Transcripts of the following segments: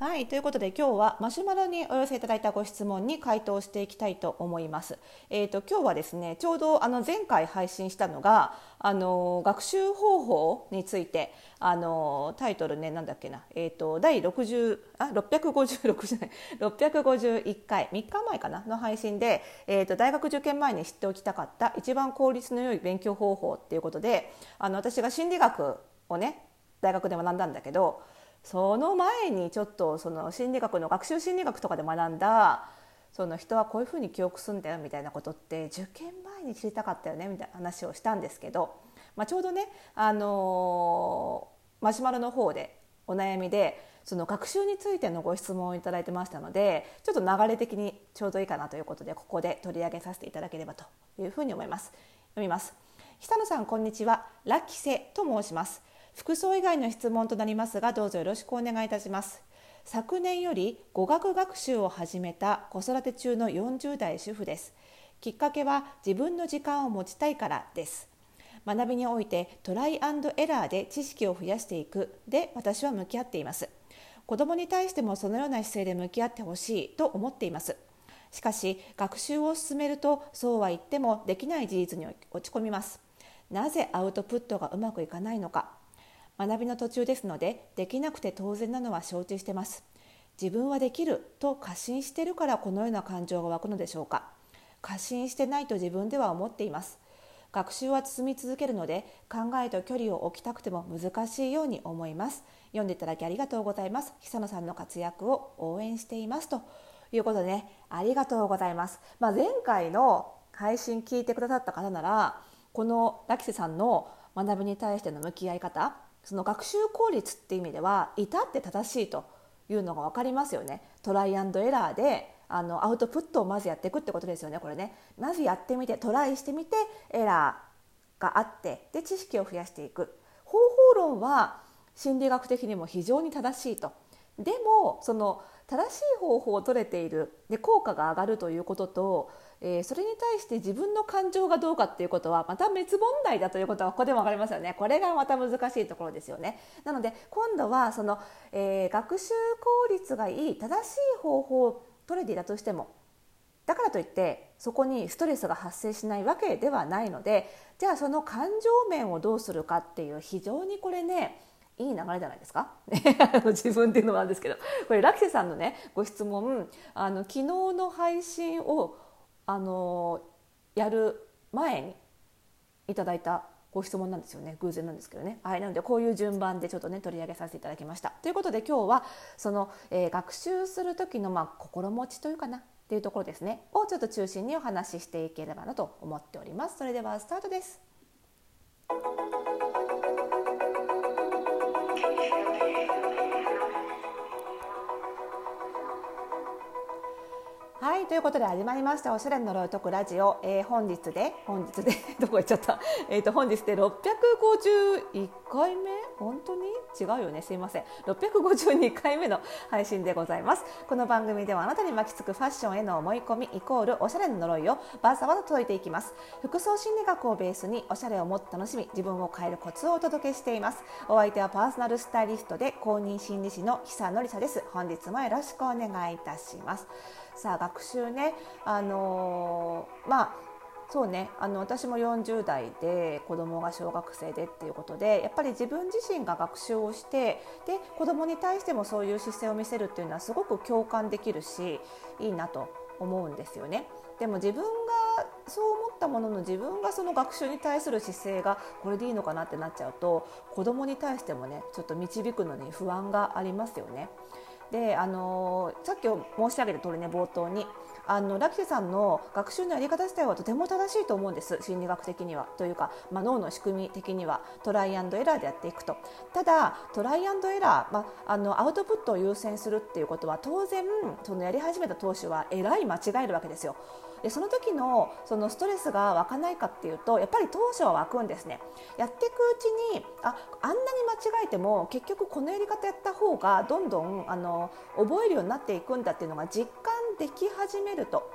はいということで今日はマシュマロにお寄せいただいたご質問に回答していきたいと思います。えーと、今日はですねちょうどあの前回配信したのがあの学習方法についてあのタイトルねなんだっけな、えーと、第60あ656じゃない651回3日前かなの配信で、えー、と大学受験前に知っておきたかった一番効率の良い勉強方法っていうことであの私が心理学をね大学で学んだんだけどその前にちょっとその心理学の学習心理学とかで学んだその人はこういうふうに記憶すんだよみたいなことって受験前に知りたかったよねみたいな話をしたんですけど、まあ、ちょうどね、あのー、マシュマロの方でお悩みでその学習についてのご質問をいただいてましたのでちょっと流れ的にちょうどいいかなということでここで取り上げさせていただければというふうに思います。読みます。久野さんこんにちは。ラッキセと申します。服装以外の質問となりますがどうぞよろしくお願いいたします。昨年より語学学習を始めた子育て中の40代主婦です。きっかけは自分の時間を持ちたいからです。学びにおいてトライエラーで知識を増やしていくで私は向き合っています。子供に対してもそのような姿勢で向き合ってほしいと思っています。しかし学習を進めるとそうは言ってもできない事実に落ち込みます。なぜアウトプットがうまくいかないのか。学びの途中ですのでできなくて当然なのは承知してます。自分はできると過信してるからこのような感情が湧くのでしょうか。過信してないと自分では思っています。学習は進み続けるので考えと距離を置きたくても難しいように思います。読んでいただきありがとうございます。久野さんの活躍を応援しています。ということでねありがとうございます、まあ、前回の配信聞いてくださった方ならこのラキセさんの学びに対しての向き合い方その学習効率って意味では至って正しいというのが分かりますよね。トライアンドエラーであのアウトプットをまずやっていくってことですよねこれね。まずやってみてトライしてみてエラーがあってで知識を増やしていく。方法論は心理学的にも非常に正しいとでもその正しい方法を取れているで効果が上がるということとえー、それに対して自分の感情がどうかっていうことはまた別問題だということはここでも分かりますよね。これがまた難しいところですよね。なので今度はその、えー、学習効率がいい正しい方法を取れていたとしてもだからといってそこにストレスが発生しないわけではないのでじゃあその感情面をどうするかっていう非常にこれねいい流れじゃないですか？自分っていうのもあるんですけど。これラキセさんのねご質問。あの昨日の配信をあのやる前にいただいたご質問なんですよね。偶然なんですけどね。はいなのでこういう順番でちょっとね取り上げさせていただきました。ということで今日はその、えー、学習する時のまあ心持ちというかなっていうところですね。をちょっと中心にお話ししていければなと思っております。それではスタートです。I いということで始まりましたおしゃれの呪いを解くラジオ、えー、本日で本日で どこ行っちゃった？えっ、と本日で651回目？本当に？違うよね？すいません。652回目の配信でございます。この番組ではあなたに巻きつくファッションへの思い込みイコールおしゃれの呪いをバサバサ解いていきます。服装心理学をベースにおしゃれをもっと楽しみ自分を変えるコツをお届けしています。お相手はパーソナルスタイリストで公認心理師の久典沙です。本日もよろしくお願いいたします。さあ学習ねあの、まあそうねあの私も40代で子供が小学生でっていうことでやっぱり自分自身が学習をしてで子供に対してもそういう姿勢を見せるっていうのはすごく共感できるしいいなと思うんですよね。でも自分がそう思ったものの自分がその学習に対する姿勢がこれでいいのかなってなっちゃうと子供に対してもねちょっと導くのに不安がありますよね。であのさっき申し上げた通りね冒頭にあのラキセさんの学習のやり方自体はとても正しいと思うんです心理学的には。というか、まあ、脳の仕組み的にはトライアンドエラーでやっていくと。ただトライアンドエラー、まあ、あのアウトプットを優先するっていうことは当然そのやり始めた当初はえらい間違えるわけですよ。でその時のそのストレスが湧かないかっていうとやっぱり当初は湧くんですね。やっていくうちにああんなに間違えても結局このやり方やった方がどんどんあの覚えるようになっていくんだっていうのが実感でき始めると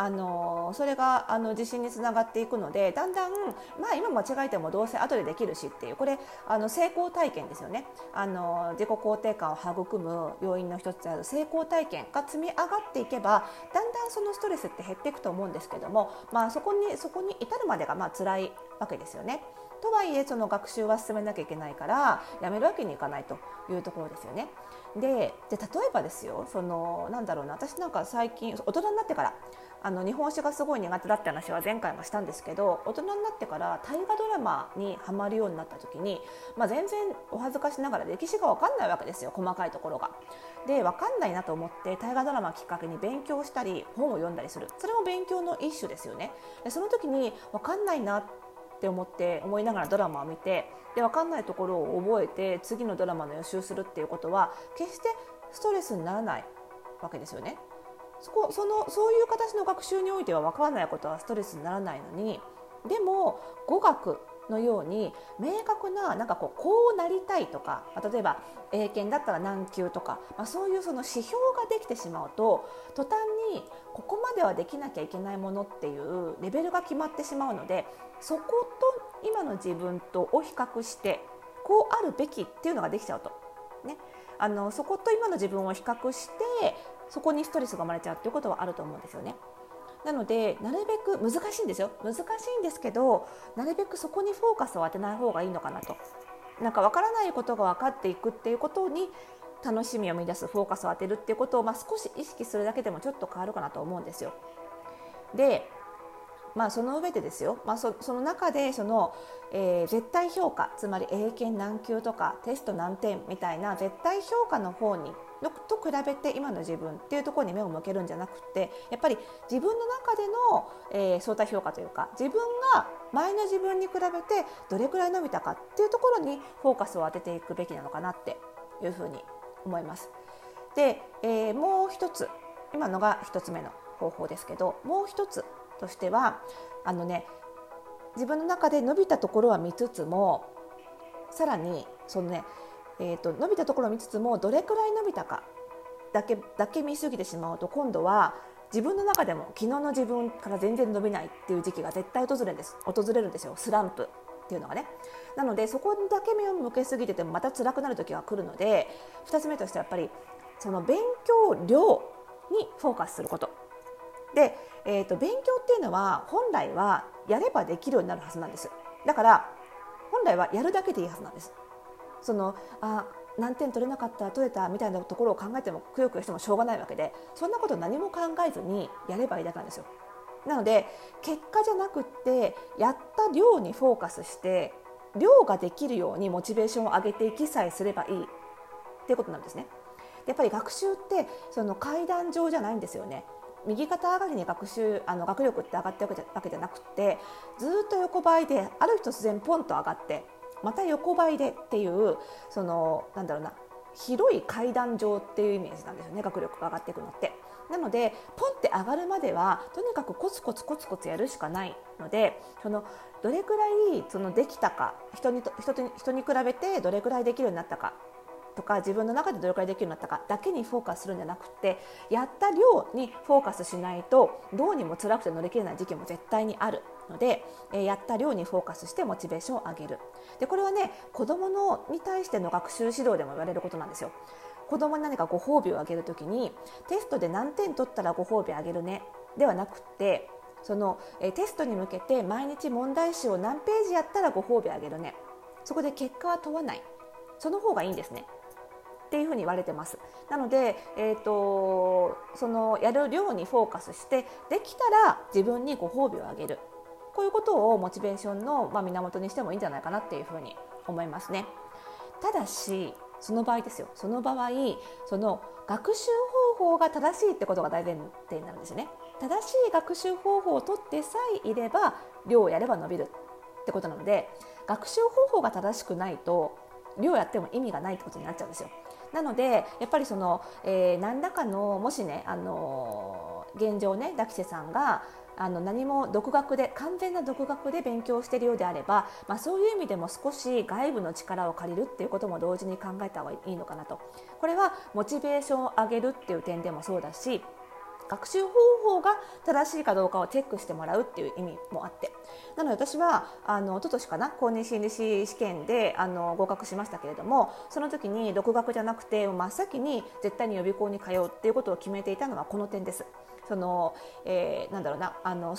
あのそれがあの自信につながっていくのでだんだん、まあ、今間違えてもどうせ後でできるしっていうこれあの成功体験ですよねあの自己肯定感を育む要因の一つである成功体験が積み上がっていけばだんだんそのストレスって減っていくと思うんですけども、まあ、そこにそこに至るまでがまあ辛いわけですよね。とはいえその学習は進めなきゃいけないからやめるわけにいかないというところですよね。でで例えばですよそのなんだろうな私なんか最近大人になってからあの日本史がすごい苦手だって話は前回もしたんですけど大人になってから大河ドラマにはまるようになった時に、まあ、全然お恥ずかしながら歴史が分かんないわけですよ細かいところが。で分かんないなと思って大河ドラマきっかけに勉強したり本を読んだりするそれも勉強の一種ですよね。でその時に分かんないなって思って思いながらドラマを見てで分かんないところを覚えて次のドラマの予習するっていうことは決してストレスにならないわけですよね。そこそのそういう形の学習においては分からないことはストレスにならないのにでも語学のように明確ななんかこうこうなりたいとか、まあ、例えば英検だったら何級とか、まあ、そういうその指標ができてしまうと途端にここまではできなきゃいけないものっていうレベルが決まってしまうのでそこと今の自分とを比較してこうあるべきっていうのができちゃうと。ね、あのそこと今の自分を比較してそこにストレスが生まれちゃうっていうことはあると思うんですよね。なのでなるべく難しいんですよ。難しいんですけどなるべくそこにフォーカスを当てない方がいいのかなと。なんか分からないことが分かっていくっていうことに楽しみを見出すフォーカスを当てるっていうことを、まあ、少し意識するだけでもちょっと変わるかなと思うんですよ。でまあ、その上でですよ、まあ、その中でその、えー、絶対評価つまり英検何級とかテスト何点みたいな絶対評価の方にと比べて今の自分っていうところに目を向けるんじゃなくてやっぱり自分の中での、えー、相対評価というか自分が前の自分に比べてどれくらい伸びたかっていうところにフォーカスを当てていくべきなのかなっていうふうに思います。で、えー、もう一つ今のが一つ目の方法ですけどもう一つとしてはあのね自分の中で伸びたところは見つつもさらにそのねえーと、伸びたところを見つつもどれくらい伸びたかだけだけ見過ぎてしまうと今度は自分の中でも昨日の自分から全然伸びないっていう時期が絶対訪れるんです。訪れるんですよ。スランプっていうのがね。なのでそこだけ目を向けすぎててもまた辛くなる時が来るので2つ目としてはやっぱりその勉強量にフォーカスすること。で、えーと勉強っていうのは本来はやればできるようになるはずなんです。だから本来はやるだけでいいはずなんです。そのあ何点取れなかった取れたみたいなところを考えてもくよくよしてもしょうがないわけでそんなこと何も考えずにやればいいだけなんですよ。なので結果じゃなくってやった量にフォーカスして量ができるようにモチベーションを上げていきさえすればいいっていうことなんですね。やっぱり学習ってその階段上じゃないんですよね。右肩上がりに学習あの学力って上がっていくわけじゃなくてずっと横ばいである日突然ポンと上がってまた横ばいでっていうそのなんだろうな広い階段状っていうイメージなんですよね学力が上がっていくのって。なのでポンって上がるまではとにかくコツコツコツコツやるしかないのでそのどれくらいそのできたか人に人に人に比べてどれくらいできるようになったかとか自分の中でどれくらいできるようになったかだけにフォーカスするんじゃなくてやった量にフォーカスしないとどうにも辛くて乗り切れない時期も絶対にあるので、えやった量にフォーカスしてモチベーションを上げる。でこれはね子どものに対しての学習指導でも言われることなんですよ。子供に何かご褒美をあげるときにテストで何点取ったらご褒美あげるね？ではなくてそのえテストに向けて毎日問題集を何ページやったらご褒美あげるね？そこで結果は問わない。その方がいいんですね。っていうふうに言われてます。なので、えーと、そのやる量にフォーカスしてできたら自分にご褒美をあげる。こういうことをモチベーションの、まあ、源にしてもいいんじゃないかなっていうふうに思いますね。ただしその場合ですよその場合その学習方法が正しいってことが大前提になるんですよね。正しい学習方法をとってさえいれば量をやれば伸びるってことなので学習方法が正しくないと量やっても意味がないってことになっちゃうんですよ。なのでやっぱりその、えー、何らかのもしね、あのー、現状ねダキセさんがあの何も独学で完全な独学で勉強しているようであれば、まあ、そういう意味でも少し外部の力を借りるっていうことも同時に考えた方がいいのかなとこれはモチベーションを上げるっていう点でもそうだし学習方法が正しいかどうかをチェックしてもらうっていう意味もあってなので私はあの一昨年かな公認心理師試験であの合格しましたけれどもその時に独学じゃなくて真っ先に絶対に予備校に通うっていうことを決めていたのはこの点です。その、えー、なんだろうなあの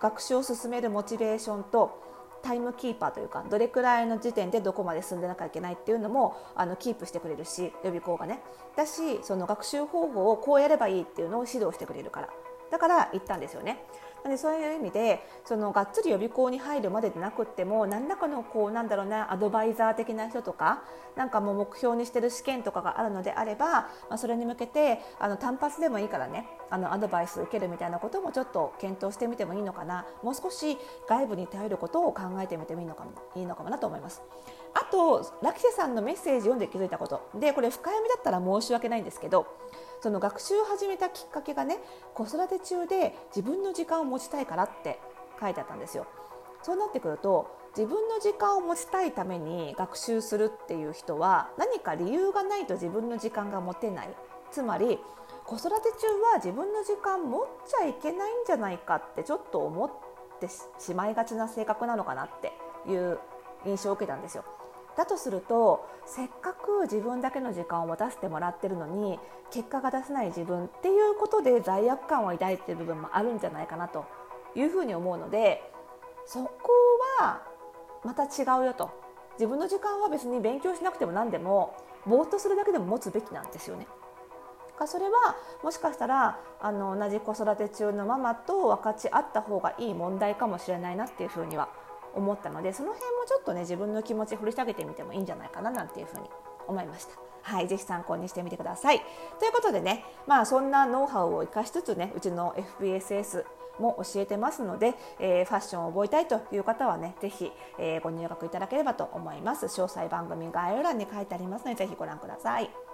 学習を進めるモチベーションとタイムキーパーというかどれくらいの時点でどこまで進んでなきゃいけないっていうのもあのキープしてくれるし予備校がねだしその学習方法をこうやればいいっていうのを指導してくれるからだから行ったんですよね。でそういう意味でそのがっつり予備校に入るまででなくっても何らかのこうなんだろうなアドバイザー的な人とかなんかもう目標にしてる試験とかがあるのであれば、まあ、それに向けてあの単発でもいいからねあのアドバイス受けるみたいなこともちょっと検討してみてもいいのかなもう少し外部に頼ることを考えてみてもいいのかもいいのかもなと思います。あとラキセさんのメッセージ読んで気づいたことでこれ深読みだったら申し訳ないんですけどその学習を始めたきっかけがね子育て中で自分の時間を持ちたいからって書いてあったんですよ。そうなってくると自分の時間を持ちたいために学習するっていう人は何か理由がないと自分の時間が持てないつまり子育て中は自分の時間持っちゃいけないんじゃないかってちょっと思ってしまいがちな性格なのかなっていう印象を受けたんですよ。だとするとせっかく自分だけの時間を持たせてもらってるのに結果が出せない自分っていうことで罪悪感を抱いてる部分もあるんじゃないかなというふうに思うのでそこはまた違うよと自分の時間は別に勉強しなくても何でもぼーっとするだけでも持つべきなんですよね。それはもしかしたらあの同じ子育て中のママと分かち合った方がいい問題かもしれないなっていうふうには思ったのでその辺もちょっとね自分の気持ち掘り下げてみてもいいんじゃないかななんていうふうに思いました。はい、ぜひ参考にしてみてください。ということでね、まあ、そんなノウハウを生かしつつねうちの FBSS も教えてますので、えー、ファッションを覚えたいという方はねぜひ、えー、ご入学いただければと思います詳細番組概要欄に書いてありますのでぜひご覧ください。